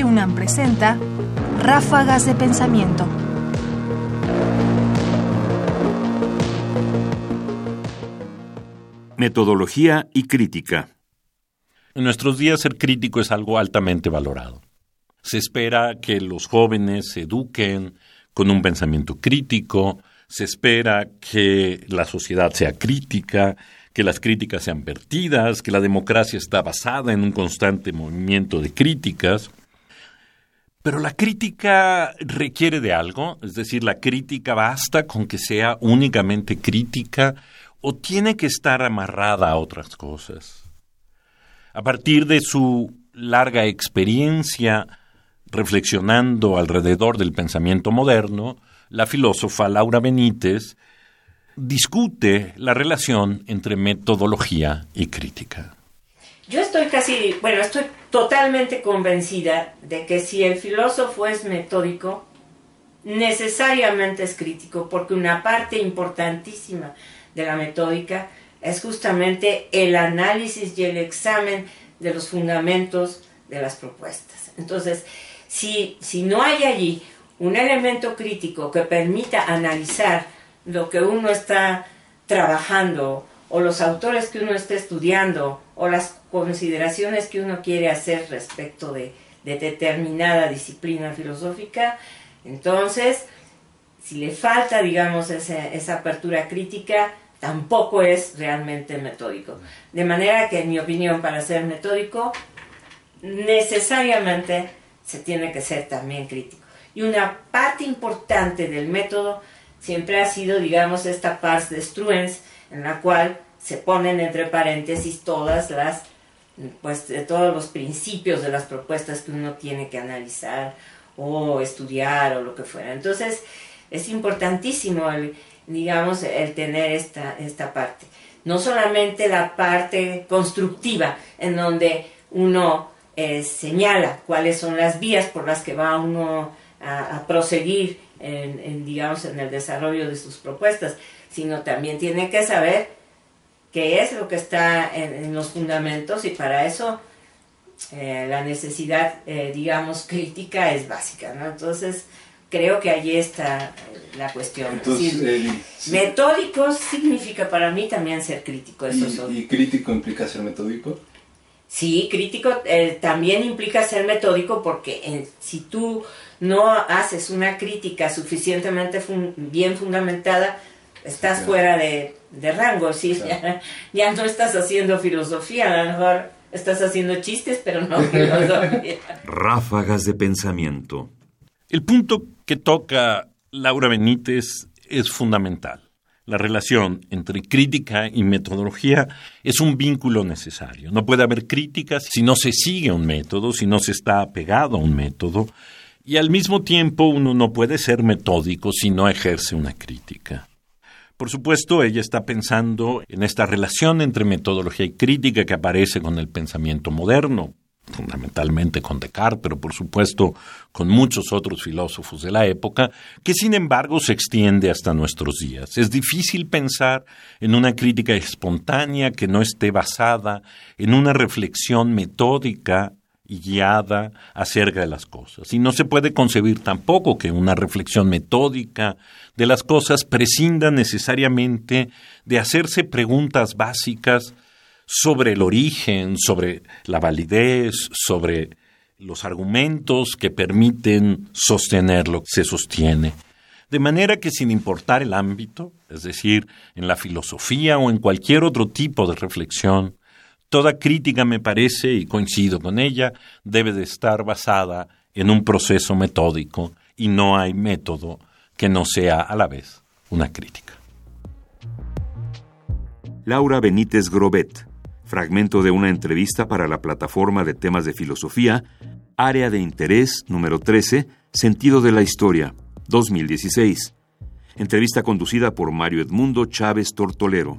Radio UNAM presenta Ráfagas de Pensamiento. Metodología y crítica. En nuestros días ser crítico es algo altamente valorado. Se espera que los jóvenes se eduquen con un pensamiento crítico, se espera que la sociedad sea crítica, que las críticas sean vertidas, que la democracia está basada en un constante movimiento de críticas. Pero la crítica requiere de algo, es decir, la crítica basta con que sea únicamente crítica o tiene que estar amarrada a otras cosas. A partir de su larga experiencia reflexionando alrededor del pensamiento moderno, la filósofa Laura Benítez discute la relación entre metodología y crítica. Yo estoy casi, bueno, estoy totalmente convencida de que si el filósofo es metódico, necesariamente es crítico, porque una parte importantísima de la metódica es justamente el análisis y el examen de los fundamentos de las propuestas. Entonces, si, si no hay allí un elemento crítico que permita analizar lo que uno está trabajando o los autores que uno está estudiando o las consideraciones que uno quiere hacer respecto de, determinada disciplina filosófica, entonces, si le falta, digamos, esa apertura crítica, tampoco es realmente metódico. De manera que, en mi opinión, para ser metódico, necesariamente se tiene que ser también crítico. Y una parte importante del método siempre ha sido, digamos, esta pars de Struens, en la cual se ponen entre paréntesis todas las, pues, de todos los principios de las propuestas que uno tiene que analizar o estudiar o lo que fuera. Entonces, es importantísimo, el, digamos, el tener esta, esta parte. No solamente la parte constructiva, en donde uno eh, señala cuáles son las vías por las que va uno a, proseguir en, digamos, en el desarrollo de sus propuestas, sino también tiene que saber qué es lo que está en, los fundamentos y para eso eh, la necesidad, eh, digamos, crítica es básica, ¿no? Entonces, creo que allí está la cuestión. Metódico significa para mí también ser crítico. Eso ¿Y, ¿Y crítico implica ser metódico? Sí, crítico eh, también implica ser metódico porque eh, si tú no haces una crítica suficientemente bien fundamentada, estás fuera de, rango, ¿sí? Ya, no estás haciendo filosofía, a lo mejor estás haciendo chistes, pero no filosofía. Ráfagas de pensamiento. El punto que toca Laura Benítez es fundamental. La relación entre crítica y metodología es un vínculo necesario. No puede haber críticas si no se sigue un método, si no se está apegado a un método. Y al mismo tiempo uno no puede ser metódico si no ejerce una crítica. Por supuesto, ella está pensando en esta relación entre metodología y crítica que aparece con el pensamiento moderno fundamentalmente con Descartes, pero por supuesto con muchos otros filósofos de la época, que sin embargo se extiende hasta nuestros días. Es difícil pensar en una crítica espontánea que no esté basada en una reflexión metódica y guiada acerca de las cosas. Y no se puede concebir tampoco que una reflexión metódica de las cosas prescinda necesariamente de hacerse preguntas básicas sobre el origen, sobre la validez, sobre los argumentos que permiten sostener lo que se sostiene. De manera que sin importar el ámbito, es decir, en la filosofía o en cualquier otro tipo de reflexión, toda crítica me parece, y coincido con ella, debe de estar basada en un proceso metódico y no hay método que no sea a la vez una crítica. Laura Benítez Grobet fragmento de una entrevista para la plataforma de temas de filosofía, Área de Interés número 13, Sentido de la Historia, 2016. Entrevista conducida por Mario Edmundo Chávez Tortolero.